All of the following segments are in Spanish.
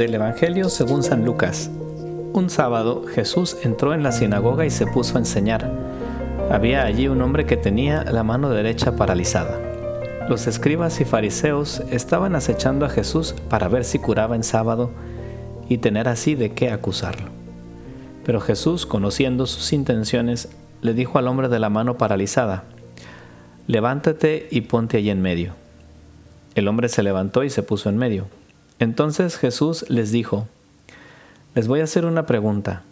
Del Evangelio según San Lucas. Un sábado Jesús entró en la sinagoga y se puso a enseñar. Había allí un hombre que tenía la mano derecha paralizada. Los escribas y fariseos estaban acechando a Jesús para ver si curaba en sábado y tener así de qué acusarlo. Pero Jesús, conociendo sus intenciones, le dijo al hombre de la mano paralizada, Levántate y ponte allí en medio. El hombre se levantó y se puso en medio. Entonces Jesús les dijo, les voy a hacer una pregunta.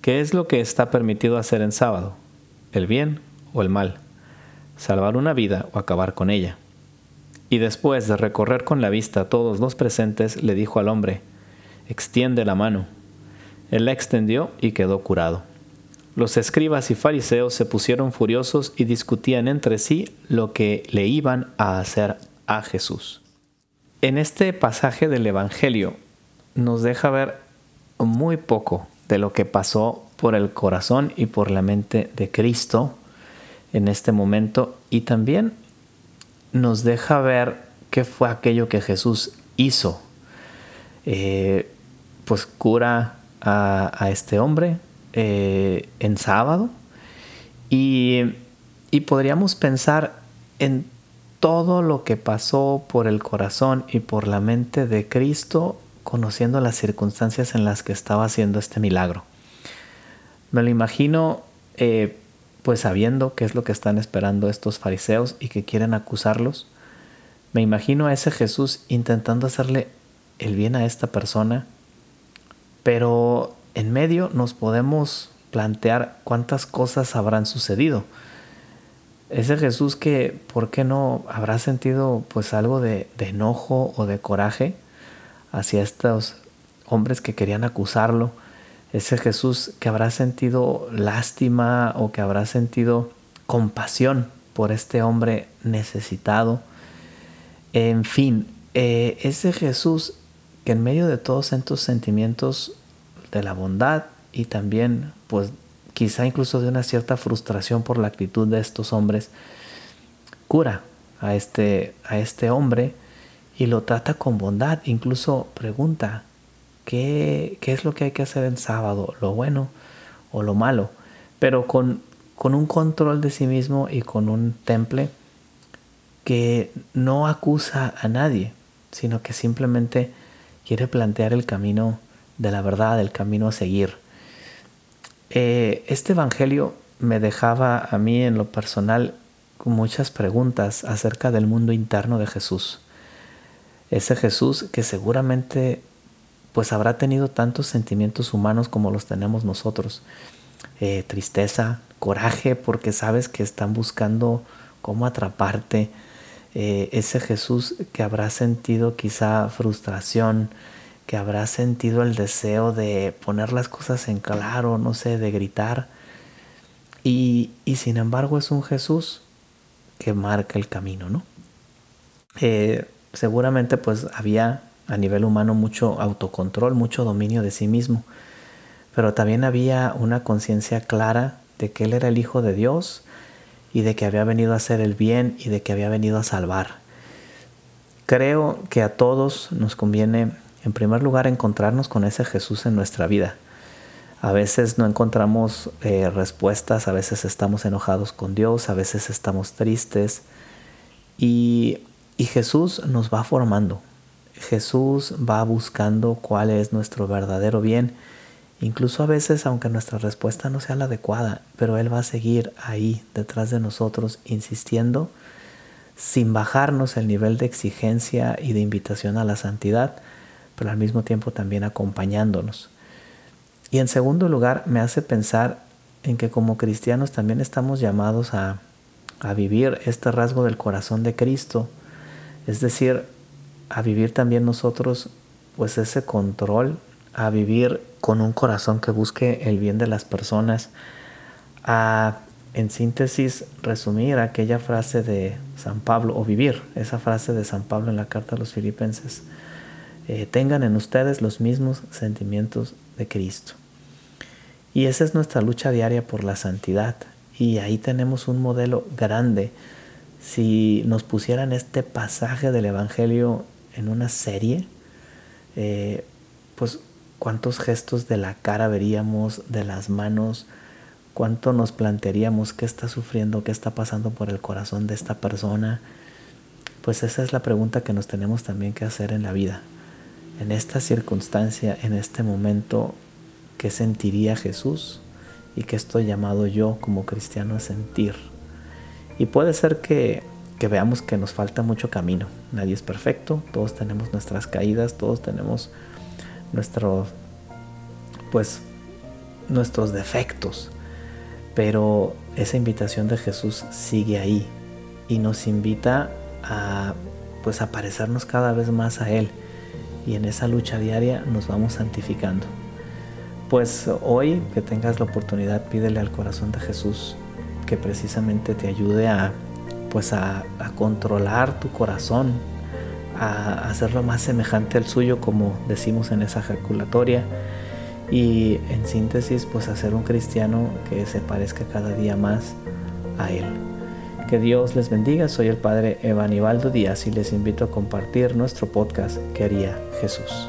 ¿Qué es lo que está permitido hacer en sábado? ¿El bien o el mal? ¿Salvar una vida o acabar con ella? Y después de recorrer con la vista a todos los presentes, le dijo al hombre, extiende la mano. Él la extendió y quedó curado. Los escribas y fariseos se pusieron furiosos y discutían entre sí lo que le iban a hacer a Jesús. En este pasaje del Evangelio nos deja ver muy poco de lo que pasó por el corazón y por la mente de Cristo en este momento y también nos deja ver qué fue aquello que Jesús hizo. Eh, pues cura a, este hombre eh, en sábado y, y podríamos pensar en todo lo que pasó por el corazón y por la mente de Cristo conociendo las circunstancias en las que estaba haciendo este milagro. Me lo imagino eh, pues sabiendo qué es lo que están esperando estos fariseos y que quieren acusarlos. Me imagino a ese Jesús intentando hacerle el bien a esta persona, pero en medio nos podemos plantear cuántas cosas habrán sucedido ese Jesús que, ¿por qué no habrá sentido pues algo de, enojo o de coraje hacia estos hombres que querían acusarlo? Ese Jesús que habrá sentido lástima o que habrá sentido compasión por este hombre necesitado. En fin, eh, ese Jesús que en medio de todos estos sentimientos de la bondad y también pues quizá incluso de una cierta frustración por la actitud de estos hombres, cura a este, a este hombre y lo trata con bondad. Incluso pregunta, ¿qué, ¿qué, es lo que hay que hacer en sábado? ¿Lo bueno o lo malo? Pero con, con un control de sí mismo y con un temple que no acusa a nadie, sino que simplemente quiere plantear el camino de la verdad, el camino a seguir. Eh, este Evangelio me dejaba a mí en lo personal muchas preguntas acerca del mundo interno de Jesús. Ese Jesús que seguramente pues habrá tenido tantos sentimientos humanos como los tenemos nosotros. Eh, tristeza, coraje porque sabes que están buscando cómo atraparte. Eh, ese Jesús que habrá sentido quizá frustración, que habrá sentido el deseo de poner las cosas en claro, no sé, de gritar. Y, sin embargo es un Jesús que marca el camino, ¿no? Eh, seguramente pues había a nivel humano mucho autocontrol, mucho dominio de sí mismo, pero también había una conciencia clara de que Él era el Hijo de Dios y de que había venido a hacer el bien y de que había venido a salvar. Creo que a todos nos conviene en primer lugar, encontrarnos con ese Jesús en nuestra vida. A veces no encontramos eh, respuestas, a veces estamos enojados con Dios, a veces estamos tristes. Y, y Jesús nos va formando. Jesús va buscando cuál es nuestro verdadero bien. Incluso a veces, aunque nuestra respuesta no sea la adecuada, pero Él va a seguir ahí detrás de nosotros, insistiendo, sin bajarnos el nivel de exigencia y de invitación a la santidad, pero al mismo tiempo también acompañándonos. Y en segundo lugar, me hace pensar en que como cristianos también estamos llamados a, a vivir este rasgo del corazón de Cristo, es decir, a vivir también nosotros pues ese control, a vivir con un corazón que busque el bien de las personas, a en síntesis resumir aquella frase de San Pablo o vivir esa frase de San Pablo en la carta a los filipenses. Eh, tengan en ustedes los mismos sentimientos de Cristo. Y esa es nuestra lucha diaria por la santidad. Y ahí tenemos un modelo grande. Si nos pusieran este pasaje del Evangelio en una serie, eh, pues cuántos gestos de la cara veríamos, de las manos, cuánto nos plantearíamos qué está sufriendo, qué está pasando por el corazón de esta persona. Pues esa es la pregunta que nos tenemos también que hacer en la vida. En esta circunstancia, en este momento, ¿qué sentiría Jesús? ¿Y qué estoy llamado yo como cristiano a sentir? Y puede ser que, que veamos que nos falta mucho camino. Nadie es perfecto, todos tenemos nuestras caídas, todos tenemos nuestro, pues, nuestros defectos. Pero esa invitación de Jesús sigue ahí y nos invita a pues a parecernos cada vez más a Él y en esa lucha diaria nos vamos santificando. Pues hoy que tengas la oportunidad pídele al corazón de Jesús que precisamente te ayude a pues a, controlar tu corazón, a hacerlo más semejante al suyo, como decimos en esa ejaculatoria. Y en síntesis, pues hacer un cristiano que se parezca cada día más a Él. Que Dios les bendiga. Soy el Padre Evanibaldo Díaz y les invito a compartir nuestro podcast que haría Jesús.